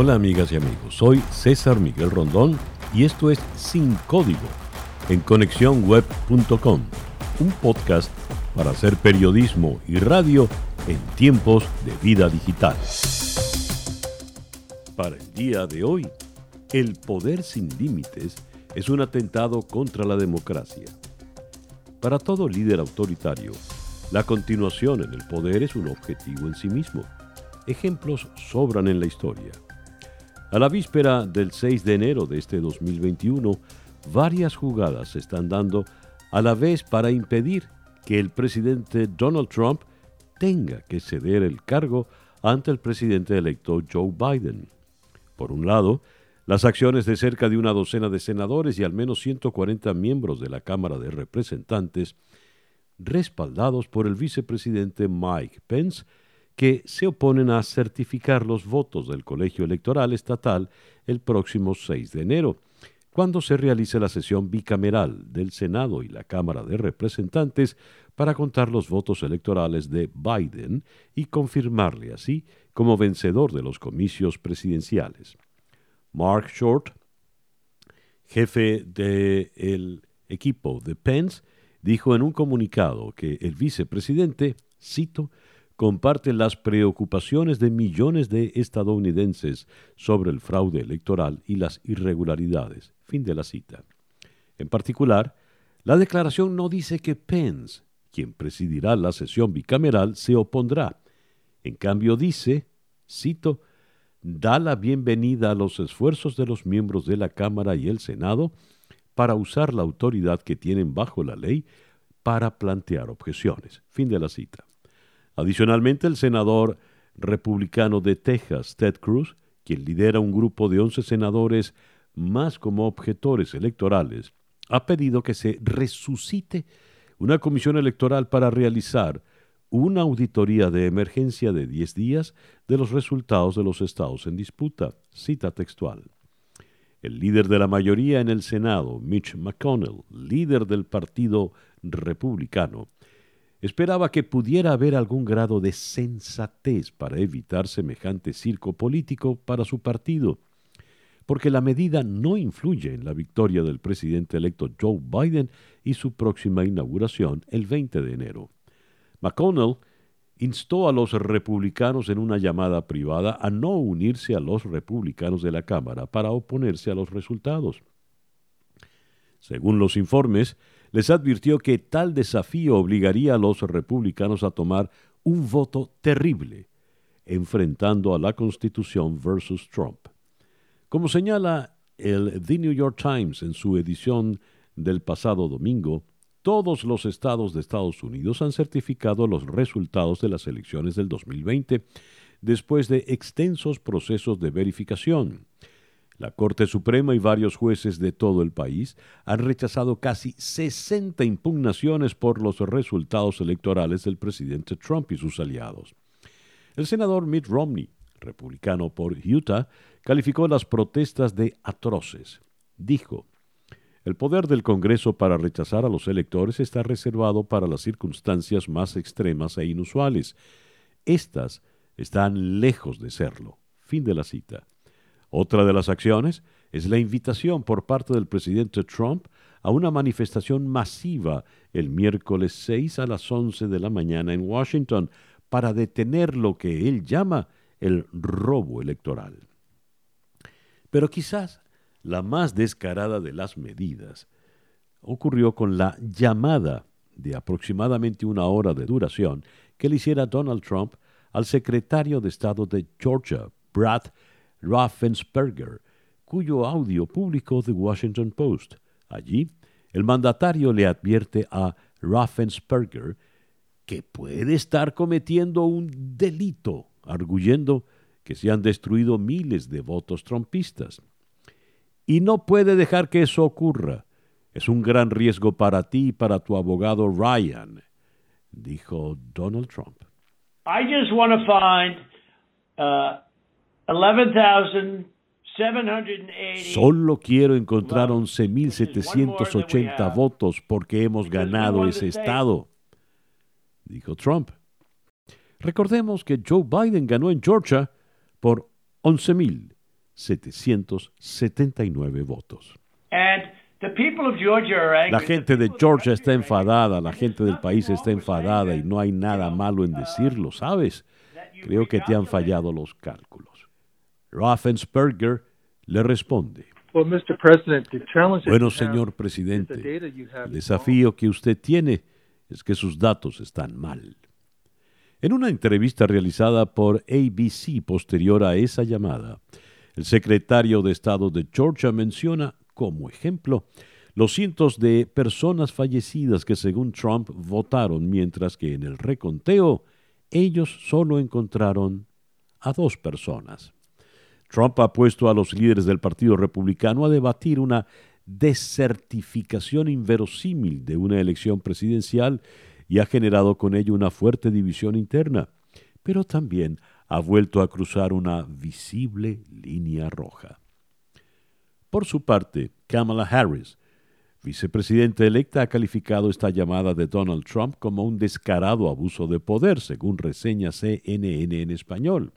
Hola amigas y amigos, soy César Miguel Rondón y esto es Sin Código en conexiónweb.com, un podcast para hacer periodismo y radio en tiempos de vida digital. Para el día de hoy, el poder sin límites es un atentado contra la democracia. Para todo líder autoritario, la continuación en el poder es un objetivo en sí mismo. Ejemplos sobran en la historia. A la víspera del 6 de enero de este 2021, varias jugadas se están dando a la vez para impedir que el presidente Donald Trump tenga que ceder el cargo ante el presidente electo Joe Biden. Por un lado, las acciones de cerca de una docena de senadores y al menos 140 miembros de la Cámara de Representantes, respaldados por el vicepresidente Mike Pence, que se oponen a certificar los votos del colegio electoral estatal el próximo 6 de enero, cuando se realice la sesión bicameral del Senado y la Cámara de Representantes para contar los votos electorales de Biden y confirmarle así como vencedor de los comicios presidenciales. Mark Short, jefe del equipo de Pence, dijo en un comunicado que el vicepresidente, cito, comparte las preocupaciones de millones de estadounidenses sobre el fraude electoral y las irregularidades. Fin de la cita. En particular, la declaración no dice que Pence, quien presidirá la sesión bicameral, se opondrá. En cambio dice, cito, da la bienvenida a los esfuerzos de los miembros de la Cámara y el Senado para usar la autoridad que tienen bajo la ley para plantear objeciones. Fin de la cita. Adicionalmente, el senador republicano de Texas, Ted Cruz, quien lidera un grupo de 11 senadores más como objetores electorales, ha pedido que se resucite una comisión electoral para realizar una auditoría de emergencia de 10 días de los resultados de los estados en disputa. Cita textual. El líder de la mayoría en el Senado, Mitch McConnell, líder del Partido Republicano, Esperaba que pudiera haber algún grado de sensatez para evitar semejante circo político para su partido, porque la medida no influye en la victoria del presidente electo Joe Biden y su próxima inauguración el 20 de enero. McConnell instó a los republicanos en una llamada privada a no unirse a los republicanos de la Cámara para oponerse a los resultados. Según los informes, les advirtió que tal desafío obligaría a los republicanos a tomar un voto terrible, enfrentando a la Constitución versus Trump. Como señala el The New York Times en su edición del pasado domingo, todos los estados de Estados Unidos han certificado los resultados de las elecciones del 2020 después de extensos procesos de verificación. La Corte Suprema y varios jueces de todo el país han rechazado casi 60 impugnaciones por los resultados electorales del presidente Trump y sus aliados. El senador Mitt Romney, republicano por Utah, calificó las protestas de atroces. Dijo, el poder del Congreso para rechazar a los electores está reservado para las circunstancias más extremas e inusuales. Estas están lejos de serlo. Fin de la cita. Otra de las acciones es la invitación por parte del presidente Trump a una manifestación masiva el miércoles 6 a las 11 de la mañana en Washington para detener lo que él llama el robo electoral. Pero quizás la más descarada de las medidas ocurrió con la llamada de aproximadamente una hora de duración que le hiciera Donald Trump al secretario de Estado de Georgia, Brad Raffensperger, cuyo audio publicó The Washington Post. Allí, el mandatario le advierte a Raffensperger que puede estar cometiendo un delito, arguyendo que se han destruido miles de votos trompistas. Y no puede dejar que eso ocurra. Es un gran riesgo para ti y para tu abogado Ryan, dijo Donald Trump. I just want to find uh, Solo quiero encontrar 11.780 votos porque hemos ganado ese estado, dijo Trump. Recordemos que Joe Biden ganó en Georgia por 11.000 779 votos. La gente de Georgia está enfadada, la gente del país está enfadada y no hay nada malo en decirlo, ¿sabes? Creo que te han fallado los cálculos. Raffensperger le responde. Bueno, señor presidente, el desafío que usted tiene es que sus datos están mal. En una entrevista realizada por ABC posterior a esa llamada, el secretario de Estado de Georgia menciona como ejemplo los cientos de personas fallecidas que según Trump votaron, mientras que en el reconteo ellos solo encontraron a dos personas. Trump ha puesto a los líderes del Partido Republicano a debatir una desertificación inverosímil de una elección presidencial y ha generado con ello una fuerte división interna, pero también ha vuelto a cruzar una visible línea roja. Por su parte, Kamala Harris, vicepresidenta electa, ha calificado esta llamada de Donald Trump como un descarado abuso de poder, según reseña CNN en español.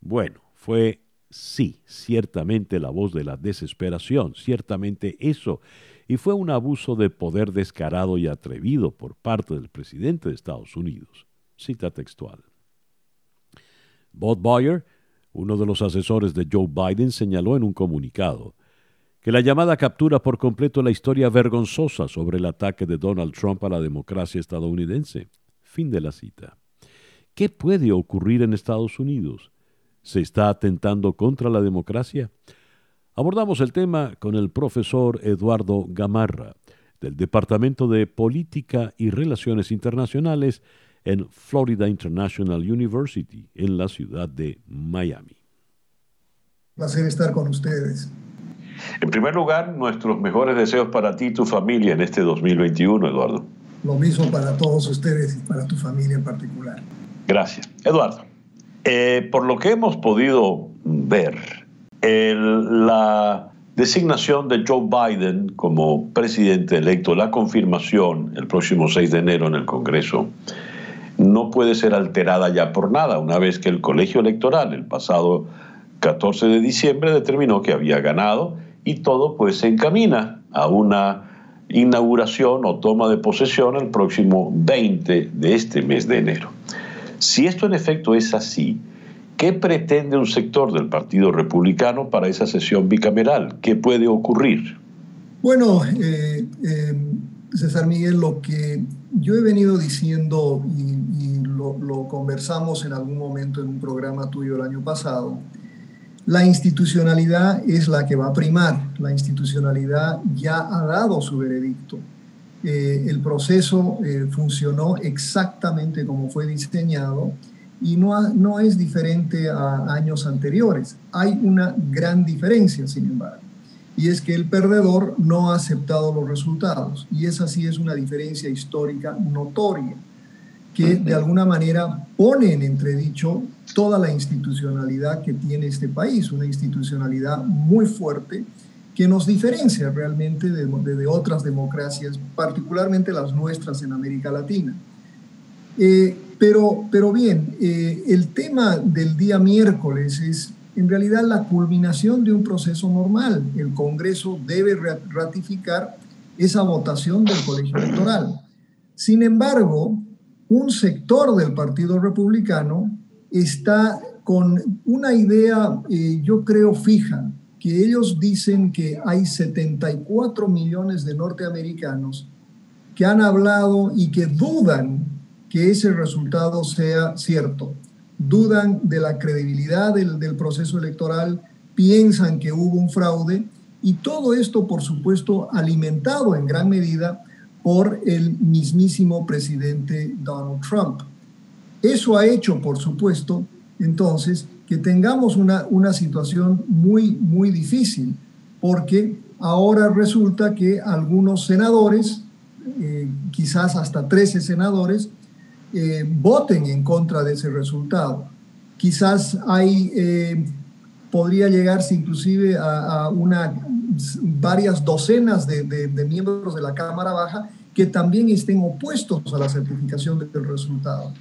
Bueno, fue sí, ciertamente la voz de la desesperación, ciertamente eso, y fue un abuso de poder descarado y atrevido por parte del presidente de Estados Unidos. Cita textual. Bob Boyer, uno de los asesores de Joe Biden, señaló en un comunicado que la llamada captura por completo la historia vergonzosa sobre el ataque de Donald Trump a la democracia estadounidense. Fin de la cita. ¿Qué puede ocurrir en Estados Unidos? ¿Se está atentando contra la democracia? Abordamos el tema con el profesor Eduardo Gamarra, del Departamento de Política y Relaciones Internacionales en Florida International University, en la ciudad de Miami. Placer estar con ustedes. En primer lugar, nuestros mejores deseos para ti y tu familia en este 2021, Eduardo. Lo mismo para todos ustedes y para tu familia en particular. Gracias. Eduardo, eh, por lo que hemos podido ver, la designación de Joe Biden como presidente electo, la confirmación el próximo 6 de enero en el Congreso, no puede ser alterada ya por nada, una vez que el colegio electoral el pasado 14 de diciembre determinó que había ganado y todo pues se encamina a una inauguración o toma de posesión el próximo 20 de este mes de enero. Si esto en efecto es así, ¿qué pretende un sector del Partido Republicano para esa sesión bicameral? ¿Qué puede ocurrir? Bueno, eh, eh, César Miguel, lo que yo he venido diciendo y, lo, lo, conversamos en algún momento en un programa tuyo el año pasado, la institucionalidad es la que va a primar. La institucionalidad ya ha dado su veredicto. Eh, el proceso eh, funcionó exactamente como fue diseñado y no, no es diferente a años anteriores. Hay una gran diferencia, sin embargo, y es que el perdedor no ha aceptado los resultados. Y esa sí es una diferencia histórica notoria, que de alguna manera pone en entredicho toda la institucionalidad que tiene este país, una institucionalidad muy fuerte que nos diferencia realmente de, otras democracias, particularmente las nuestras en América Latina. Eh, pero, pero bien, eh, el tema del día miércoles es en realidad la culminación de un proceso normal. El Congreso debe ratificar esa votación del colegio electoral. Sin embargo, un sector del Partido Republicano está con una idea, eh, yo creo, fija, que ellos dicen que hay 74 millones de norteamericanos que han hablado y que dudan que ese resultado sea cierto. Dudan de la credibilidad del, del proceso electoral, piensan que hubo un fraude y todo esto, por supuesto, alimentado en gran medida por el mismísimo presidente Donald Trump. Eso ha hecho, por supuesto, entonces, que tengamos una, una situación muy, muy difícil, porque ahora resulta que algunos senadores, eh, quizás hasta 13 senadores, eh, voten en contra de ese resultado. Quizás hay, eh, podría llegarse inclusive a, una, varias docenas de, de, miembros de la Cámara Baja que también estén opuestos a la certificación del resultado.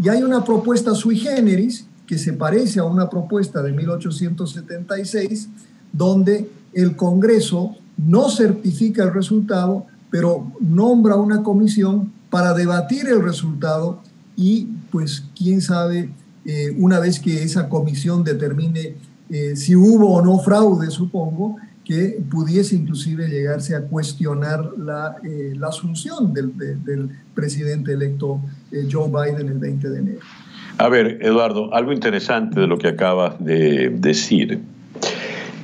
Y hay una propuesta sui generis que se parece a una propuesta de 1876, donde el Congreso no certifica el resultado, pero nombra una comisión para debatir el resultado y pues quién sabe, eh, una vez que esa comisión determine eh, si hubo o no fraude, supongo, que pudiese inclusive llegarse a cuestionar la, eh, la asunción del, del, presidente electo Joe Biden el 20 de enero. A ver, Eduardo, algo interesante de lo que acabas de decir.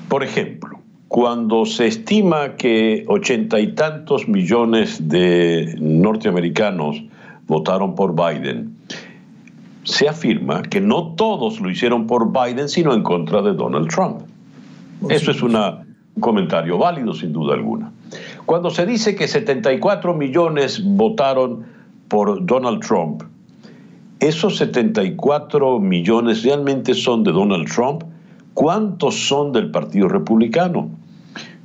Por ejemplo, cuando se estima que ochenta y tantos millones de norteamericanos votaron por Biden, se afirma que no todos lo hicieron por Biden, sino en contra de Donald Trump. Eso es un comentario válido, sin duda alguna. Cuando se dice que 74 millones votaron por Donald Trump, ¿esos 74 millones realmente son de Donald Trump? ¿Cuántos son del Partido Republicano?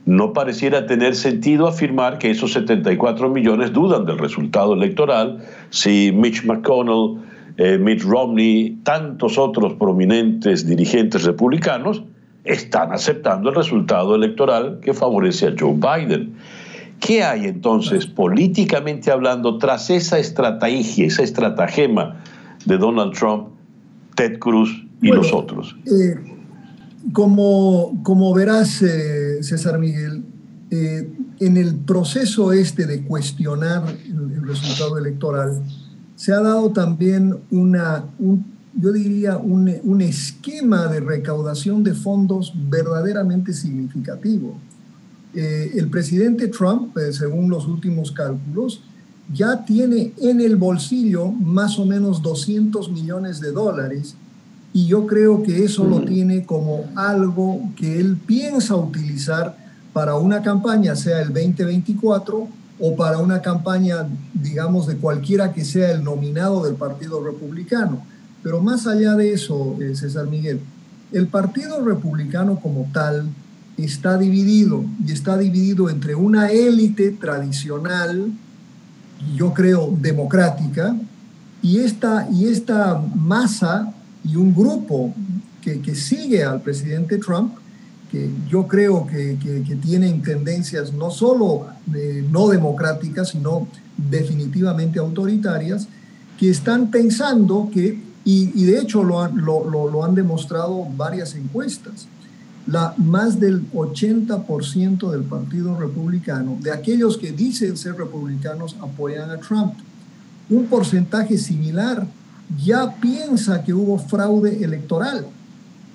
no pareciera tener sentido afirmar que esos 74 millones dudan del resultado electoral si Mitch McConnell, eh, Mitt Romney, tantos otros prominentes dirigentes republicanos están aceptando el resultado electoral que favorece a Joe Biden. ¿Qué hay entonces políticamente hablando tras esa estrategia, esa estratagema de Donald Trump, Ted Cruz y los otros? Eh, como, como verás, eh, César Miguel, eh, en el proceso este de cuestionar el, resultado electoral, se ha dado también una, yo diría, un, esquema de recaudación de fondos verdaderamente significativo. Eh, el presidente Trump, según los últimos cálculos, ya tiene en el bolsillo más o menos 200 millones de dólares y yo creo que eso lo tiene como algo que él piensa utilizar para una campaña, sea el 2024 o para una campaña, digamos, de cualquiera que sea el nominado del Partido Republicano. Pero más allá de eso, eh, César Miguel, el Partido Republicano como tal está dividido y está dividido entre una élite tradicional, yo creo, democrática, y esta, y esta masa y un grupo que, que sigue al presidente Trump, que yo creo que, que, tienen tendencias no solo no democráticas, sino definitivamente autoritarias, que están pensando que, y, y de hecho lo han, lo, lo, lo han demostrado varias encuestas, la, más del 80% del Partido Republicano, de aquellos que dicen ser republicanos, apoyan a Trump. Un porcentaje similar ya piensa que hubo fraude electoral.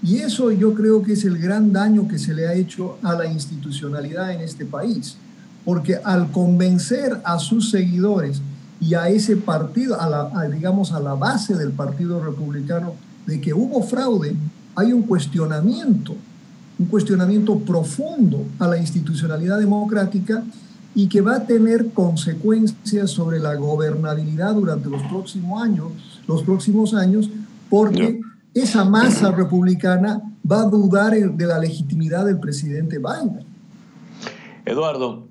Y eso yo creo que es el gran daño que se le ha hecho a la institucionalidad en este país. Porque al convencer a sus seguidores y a ese partido, a la, digamos a la base del Partido Republicano, de que hubo fraude, hay un cuestionamiento, un cuestionamiento profundo a la institucionalidad democrática y que va a tener consecuencias sobre la gobernabilidad durante los próximos años, los próximos años porque esa masa republicana va a dudar de la legitimidad del presidente Biden. Eduardo,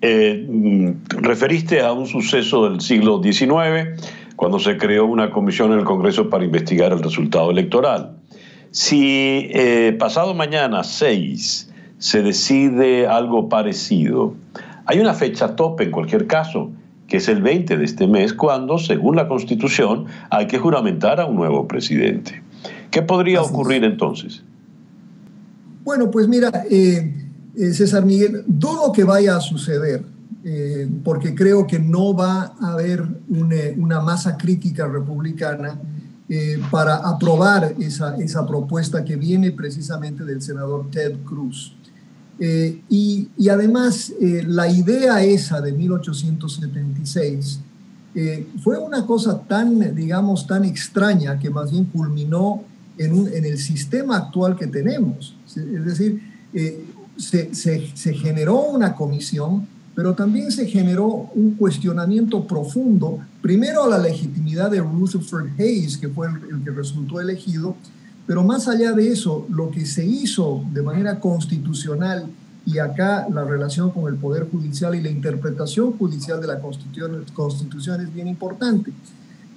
eh, mm, referiste a un suceso del siglo XIX, cuando se creó una comisión en el Congreso para investigar el resultado electoral. Si eh, pasado mañana 6 se decide algo parecido, hay una fecha tope en cualquier caso, que es el 20 de este mes, cuando, según la Constitución, hay que juramentar a un nuevo presidente. ¿Qué podría ocurrir entonces? Bueno, pues mira, eh, eh, César Miguel, dudo que vaya a suceder, eh, porque creo que no va a haber una, masa crítica republicana para aprobar esa, esa propuesta que viene precisamente del senador Ted Cruz. Eh, y, además, eh, la idea esa de 1876 eh, fue una cosa tan, digamos, tan extraña que más bien culminó en, en el sistema actual que tenemos. Es decir, se, se, generó una comisión, pero también se generó un cuestionamiento profundo, primero a la legitimidad de Rutherford Hayes, que fue el, que resultó elegido, pero más allá de eso, lo que se hizo de manera constitucional, y acá la relación con el Poder Judicial y la interpretación judicial de la Constitución, Constitución es bien importante.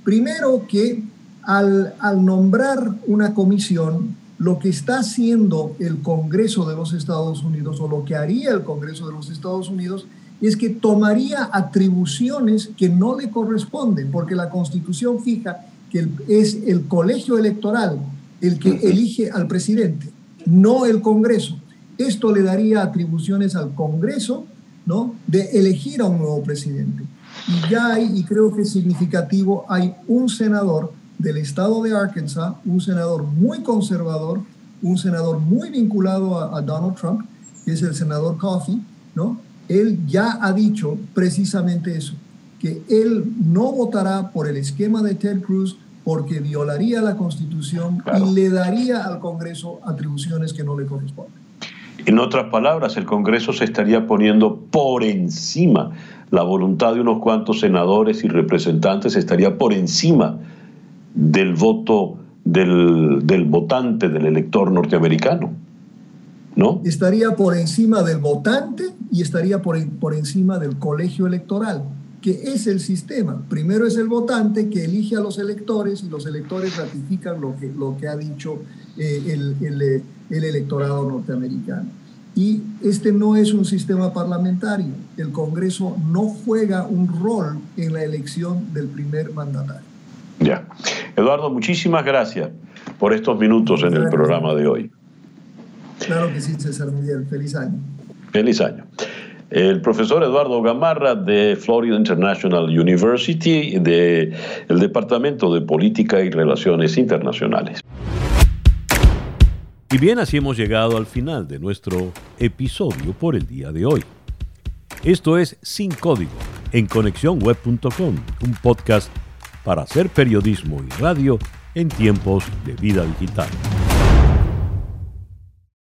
Primero que al nombrar una comisión, lo que está haciendo el Congreso de los Estados Unidos o lo que haría el Congreso de los Estados Unidos es que tomaría atribuciones que no le corresponden, porque la Constitución fija que es el colegio electoral el que elige al presidente, no el Congreso. Esto le daría atribuciones al Congreso, ¿no? De elegir a un nuevo presidente. Y ya hay, y creo que es significativo, hay un senador del estado de Arkansas, un senador muy conservador, un senador muy vinculado a, a Donald Trump, que es el senador Coffey, ¿no? Él ya ha dicho precisamente eso, que él no votará por el esquema de Ted Cruz porque violaría la Constitución y le daría al Congreso atribuciones que no le corresponden. En otras palabras, el Congreso se estaría poniendo por encima, la voluntad de unos cuantos senadores y representantes estaría por encima del voto del, del votante, del elector norteamericano. ¿No? Estaría por encima del votante y estaría por, por encima del colegio electoral que es el sistema. Primero es el votante que elige a los electores y los electores ratifican lo que, lo que ha dicho eh, el, el, el, electorado norteamericano. Y este no es un sistema parlamentario. El Congreso no juega un rol en la elección del primer mandatario. Ya. Eduardo, muchísimas gracias por estos minutos en el programa de hoy. Claro que sí, César Miguel. Feliz año. Feliz año el profesor Eduardo Gamarra de Florida International University del el Departamento de Política y Relaciones Internacionales. Y bien, así hemos llegado al final de nuestro episodio por el día de hoy. Esto es Sin Código en conexiónweb.com, un podcast para hacer periodismo y radio en tiempos de vida digital.